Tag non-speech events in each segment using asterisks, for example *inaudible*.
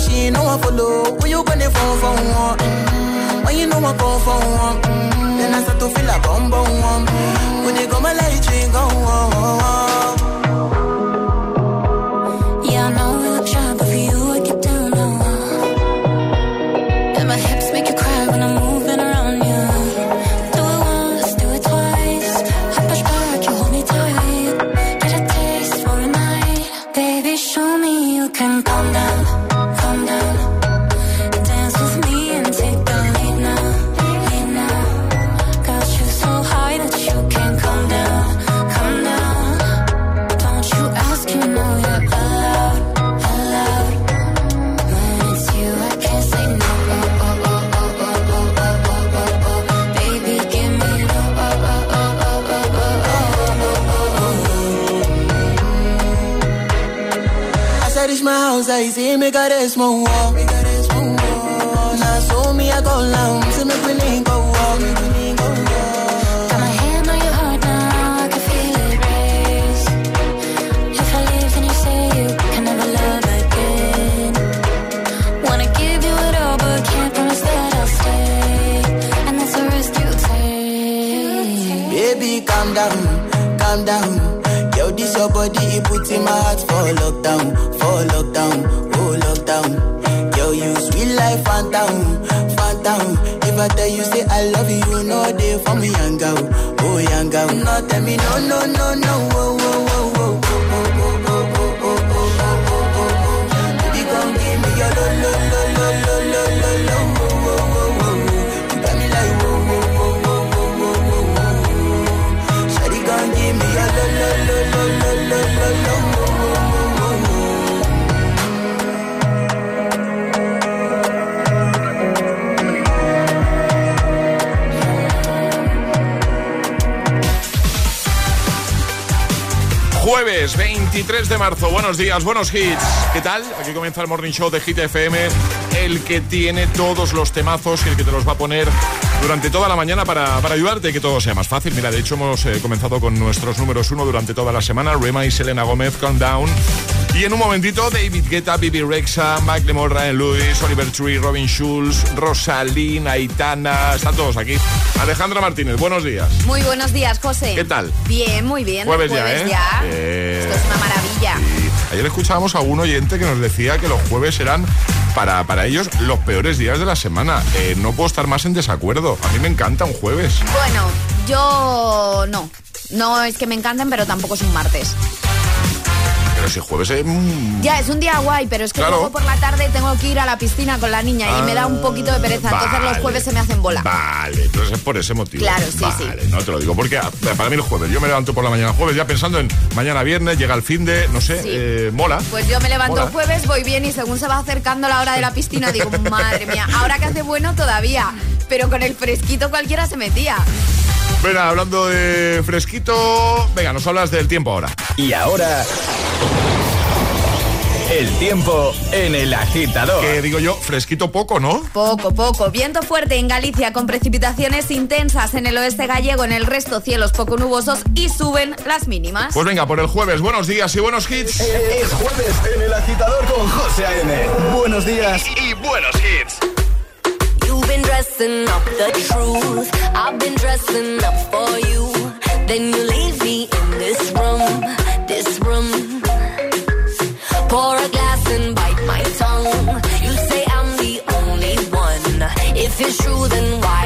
she no one follow. When you gonna phone for one? Mm, When you know I come for one? Mm, Then I start to feel a bum bum. When you go my light, you go see me got a small wall. Me got a small wall. Now so me I go down, see me feeling go walk. Got my hand on your heart now, I can feel it race. If I leave, then you say you can never love again. Wanna give you it all, but can't promise that I'll stay. And that's the risk you take. Baby, calm down, calm down. Yo, this your body, it puts in my heart for lockdown, for lockdown. If I tell you say I love you, no they for me, young girl, oh young girl. No, tell me no, no, no, no, oh, oh, 23 de marzo, buenos días, buenos hits. ¿Qué tal? Aquí comienza el Morning Show de Hit FM, el que tiene todos los temazos y el que te los va a poner durante toda la mañana para, para ayudarte y que todo sea más fácil. Mira, de hecho hemos eh, comenzado con nuestros números uno durante toda la semana, Rema y Selena Gómez, Calm Down. Y en un momentito, David Guetta, Bibi Rexa, Macklemore, Ryan Lewis, Oliver Tree, Robin Schulz, Rosalín, Aitana, están todos aquí. Alejandra Martínez, buenos días. Muy buenos días, José. ¿Qué tal? Bien, muy bien. Jueves ya, ¿eh? ya. Es una maravilla. Y ayer escuchábamos a un oyente que nos decía que los jueves eran para, para ellos los peores días de la semana. Eh, no puedo estar más en desacuerdo. A mí me encanta un jueves. Bueno, yo no. No es que me encanten, pero tampoco es un martes. Pero si jueves es... Ya, es un día guay, pero es que Claro. luego por la tarde tengo que ir a la piscina con la niña y me da un poquito de pereza. Entonces los jueves se me hacen bola. Vale, entonces es por ese motivo. Claro, sí, vale, no te lo digo porque ah, para mí el jueves, yo me levanto por la mañana jueves ya pensando en mañana viernes, llega el fin de, no sé, Sí. eh, mola. Pues yo me levanto Mola. el jueves, voy bien y según se va acercando la hora de la piscina digo, *laughs* madre mía, ahora que hace bueno todavía. Pero con el fresquito cualquiera se metía. Venga, hablando de fresquito, venga, nos hablas del tiempo ahora. Y ahora. El tiempo en el agitador. Que digo yo, fresquito poco, ¿no? Poco, poco. Viento fuerte en Galicia con precipitaciones intensas en el oeste gallego, en el resto cielos poco nubosos y suben las mínimas. Pues venga, por el jueves, buenos días y buenos hits. Es jueves en el agitador con José A.M. Buenos días. Y buenos hits. You've been dressing up the truth. I've been dressing up for you. Then you leave me in this room, this room. Pour a glass and bite my tongue. You say I'm the only one. If it's true, then why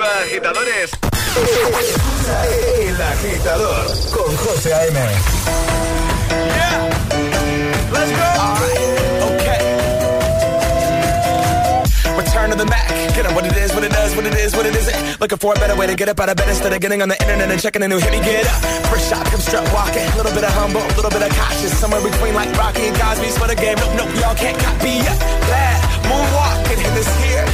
Arriba, agitadores. El agitador con José A.M. Let's go. Right. Okay. Return to the Mac. Get up what it is, what it does, what it is, what it isn't. Looking for a better way to get up out of bed instead of getting on the internet and checking a new hit. Me get up. First shot, come strut walking. A little bit of humble, a little bit of cautious. Somewhere between like Rocky and Cosby's for the game. Nope, nope, y'all can't copy yet. Bad moonwalking, and this here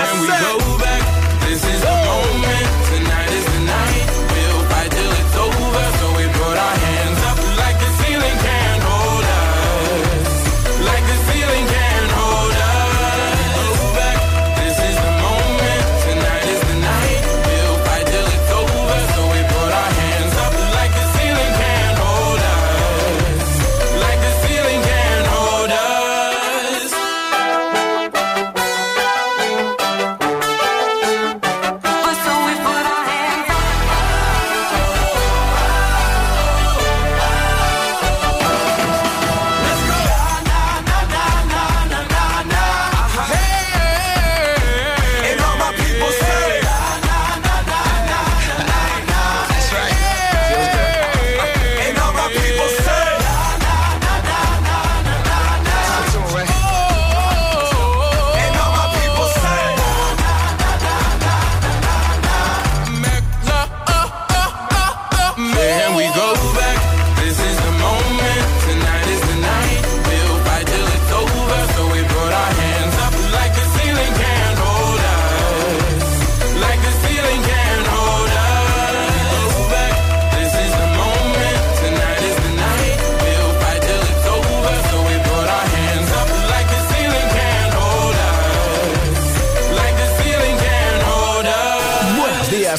That's when we go back, this is the moment. Tonight is the night. We'll fight till it's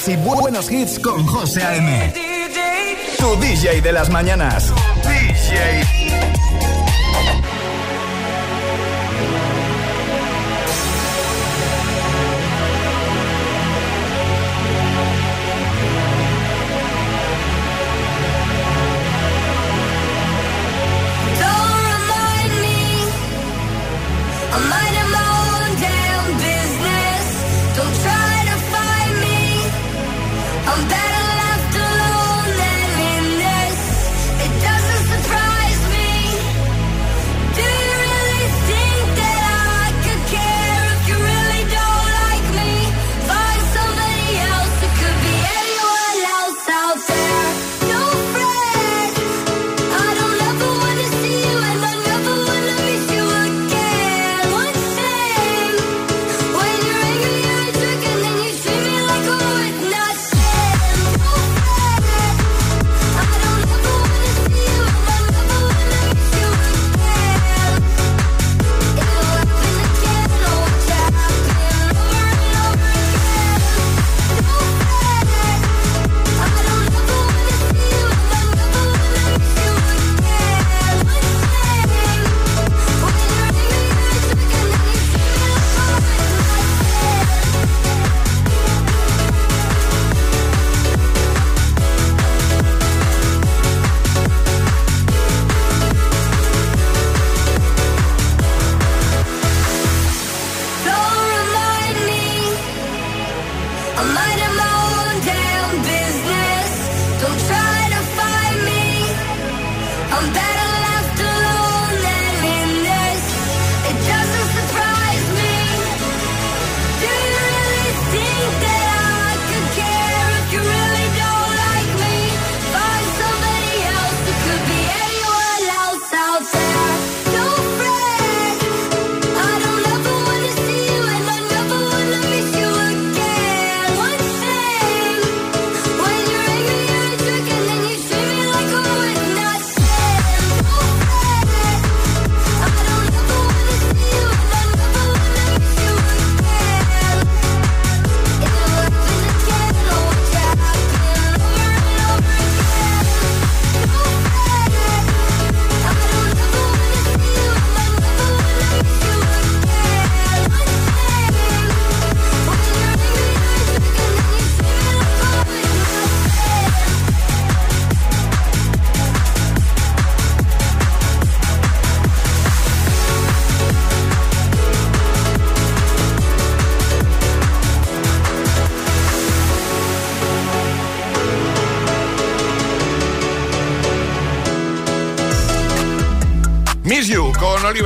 y buenos hits con José A.M. Tu DJ de las mañanas. DJ.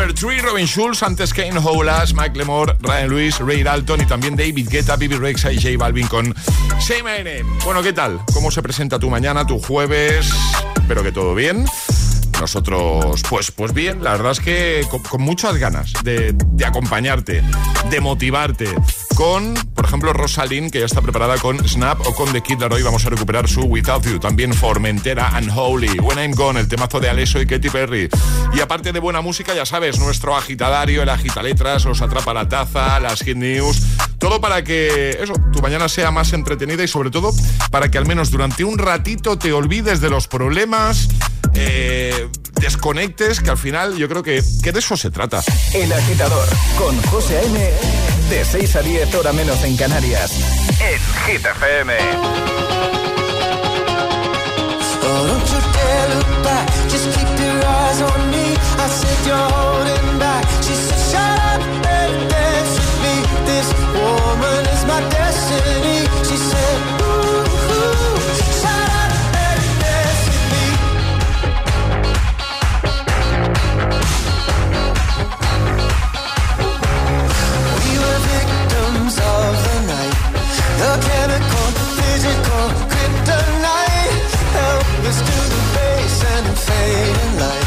Oliver Tree, Robin Schulz, antes Kane Howlas, Mike Lemore, Ryan Lewis, Ray Dalton y también David Guetta, Bibi Rexa y J Balvin con Same Bueno, ¿qué tal? ¿Cómo se presenta tu mañana, tu jueves? Espero que todo bien. Nosotros, pues, pues bien, la verdad es que con, muchas ganas de acompañarte, de motivarte, con, por ejemplo, Rosalind, que ya está preparada con Snap o con The Kid Hoy vamos a recuperar su Without You. También Formentera and Holy, When I'm Gone, el temazo de Alesso y Katy Perry. Y aparte de buena música, ya sabes, nuestro agitadario, el agita letras, os atrapa la taza, las hit news. Todo para que eso, tu mañana sea más entretenida y sobre todo para que al menos durante un ratito te olvides de los problemas, eh, desconectes, que al final yo creo que, que de eso se trata. El agitador con José A.M. De 6 a 10 hora menos en Canarias. En Hit FM. This woman is my destiny. to the face and fading light.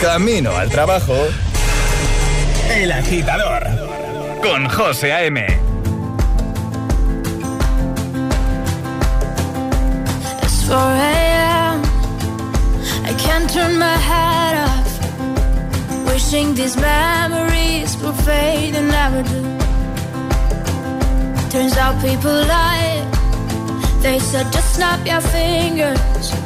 Camino al trabajo. El agitador con José A.M. It's 4 a.m. I can't turn my head off. Wishing these memories will fade and never do. Turns out people lie. They said just snap your fingers.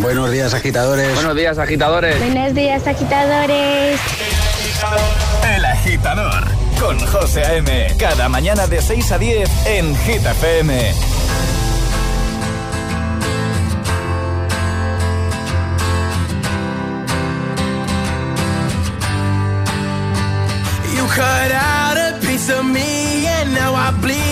Buenos días, agitadores. Buenos días, agitadores. Buenos días, agitadores. El agitador con José A.M. Cada mañana de 6 a 10 en Hit FM. You cut out a piece of me and now I bleed.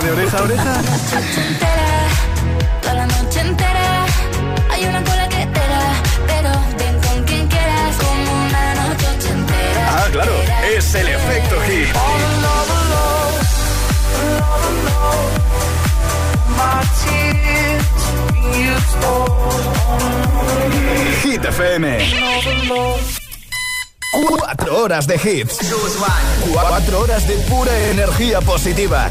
de oreja a oreja? Toda la noche entera hay una cola que te da, pero ven con quien quieras como una noche entera. Ah, claro, es el efecto hit. Hit FM. Cuatro horas de hits. Cuatro horas de pura energía positiva.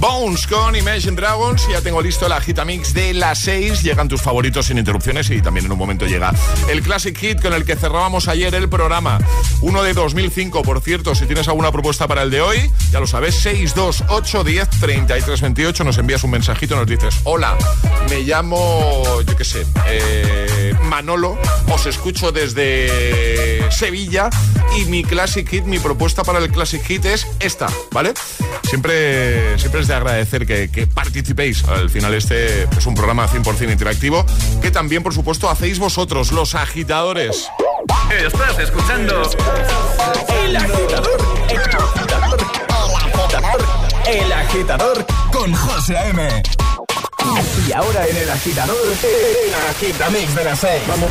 Bones con Imagine Dragons. Ya tengo listo la Gitamix de las 6. Llegan tus favoritos sin interrupciones y también en un momento llega el Classic Hit con el que cerrábamos ayer el programa. Uno de 2005, por cierto. Si tienes alguna propuesta para el de hoy, ya lo sabes, 628 10 33 28. Nos envías un mensajito nos dices: Hola, me llamo, yo qué sé, eh, Manolo. Os escucho desde Sevilla y mi Classic Hit, mi propuesta para el Classic Hit es esta, ¿vale? Siempre, siempre es de agradecer que, que participéis. Al final este es un programa 100% interactivo que también, por supuesto, hacéis vosotros, los agitadores. Estás escuchando El Agitador. El Agitador. El Agitador. El Agitador con José A.M. Y ahora en El Agitador, el Agitamix de las 6. Vamos.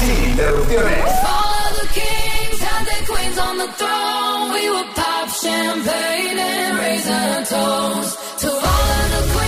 Sin interrupciones. All the kings had their queens on the throne. We would pop champagne and raise a toast to all of the queens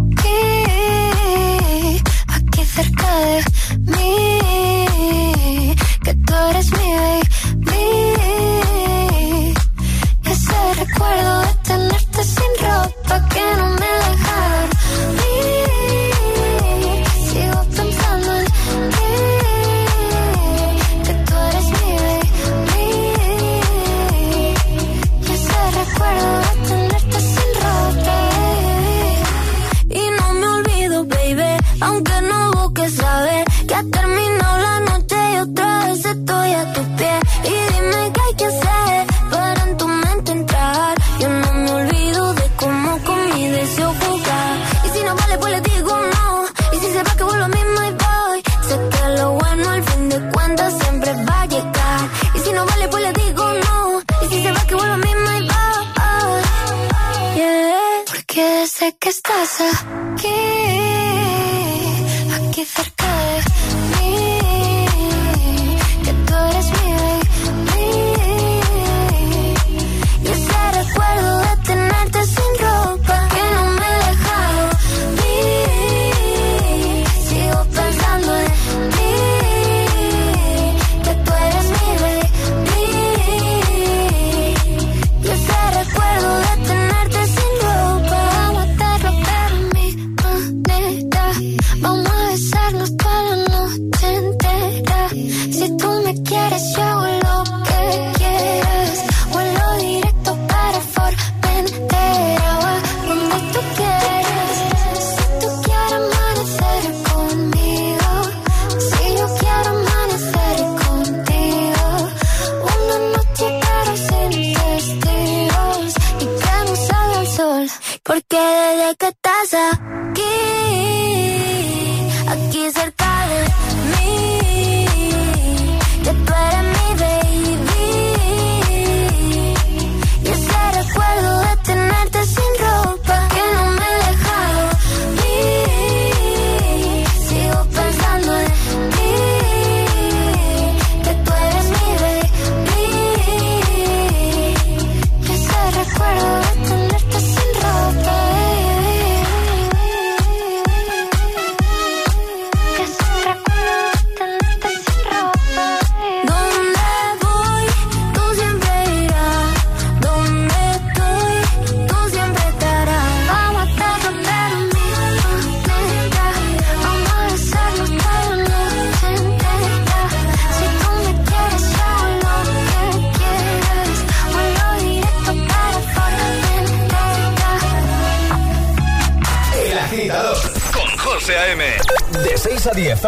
de.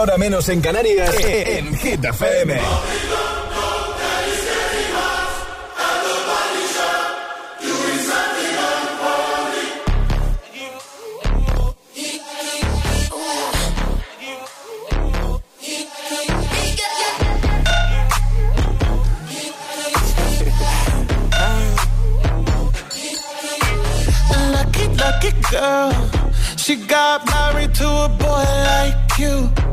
hora menos en Canarias, en Hit FM. girl. She got married to a boy like you.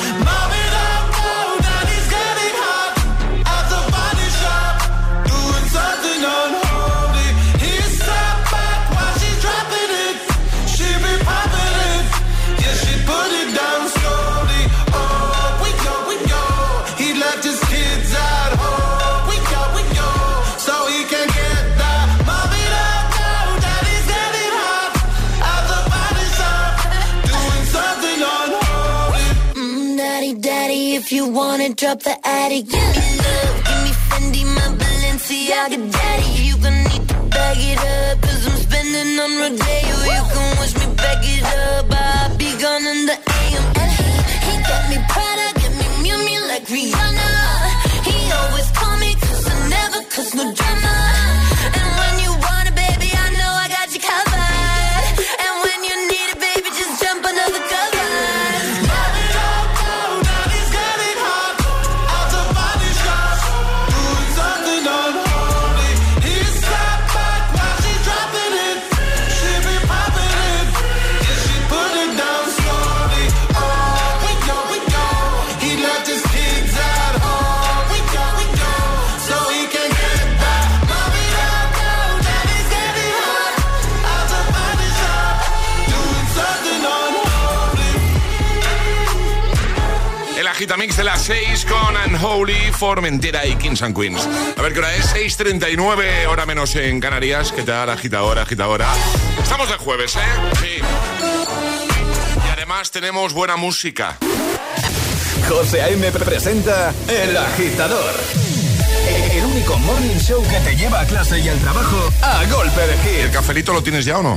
wanna drop the attic. give me love, give me Fendi, my Balenciaga daddy. You gon' need to bag it up, i I'm spending on Rodeo. You can wish me back it up, I'll be gone in the AM. And he, he got me Prada, get me Mew Mew like Rihanna. mix de las 6 con Unholy, Formentera y Kings and Queens. A ver qué hora es, 6.39, hora menos en Canarias. ¿Qué tal, agitadora, agitadora? Estamos de jueves, ¿eh? Sí. Y además tenemos buena música. José A.M. presenta El Agitador. El único morning show que te lleva a clase y al trabajo a golpe de hit. ¿El cafelito lo tienes ya o no?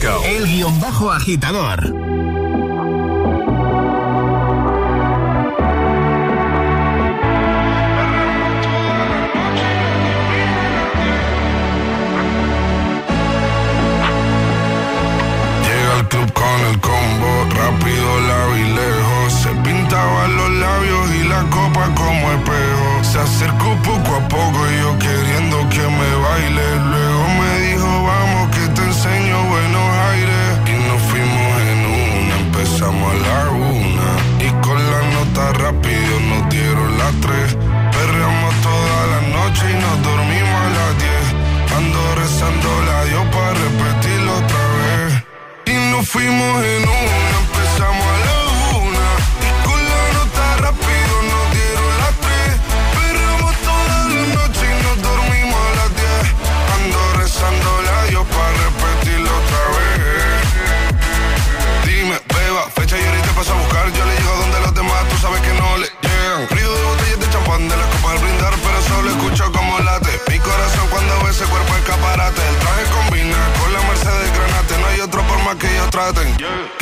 El guion bajo agitador. pensando la dio para repetirlo otra vez. Y nos fuimos en un traten. Yeah.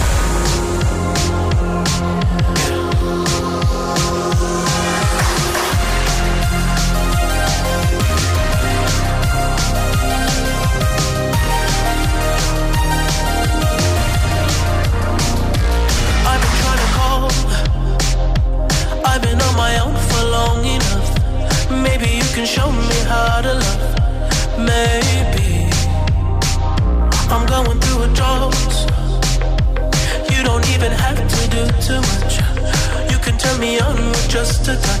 just a touch.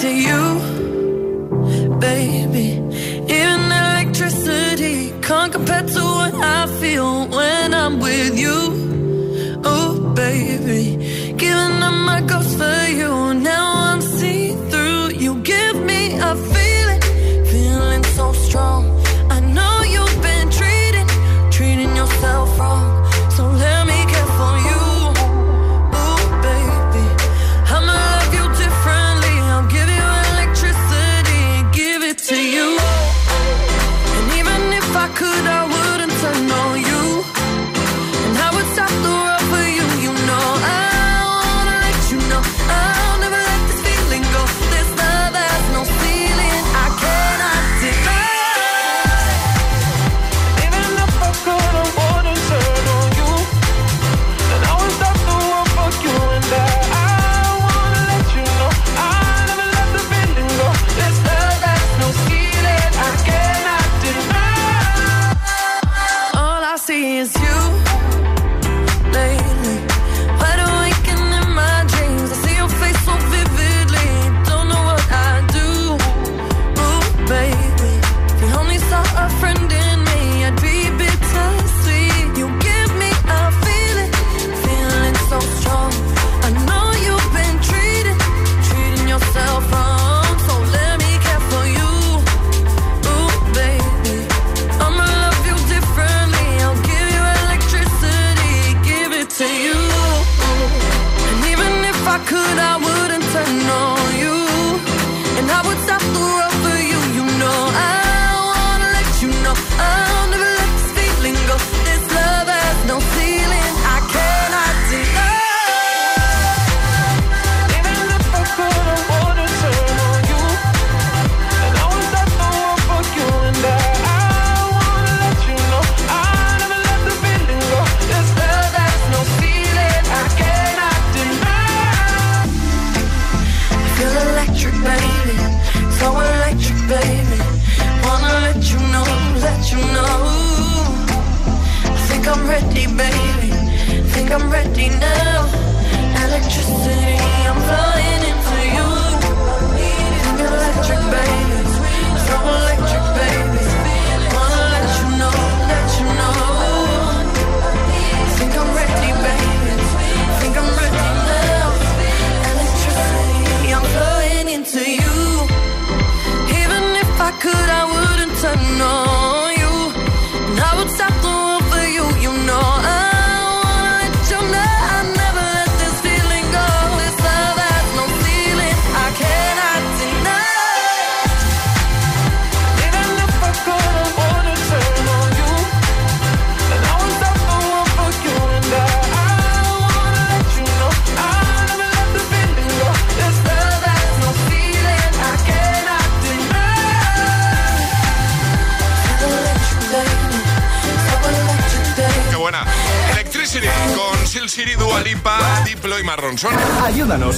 to you, baby. Even electricity can't compare to what I feel.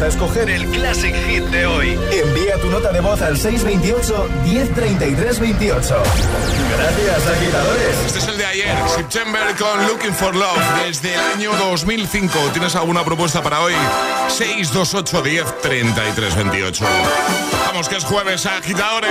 escoger el Classic Hit de hoy. Envía tu nota de voz al 628-103328. Gracias, agitadores. Este es el de ayer, September con Looking for Love, desde el año 2005. ¿Tienes alguna propuesta para hoy? 628-103328. Vamos, que es jueves, agitadores.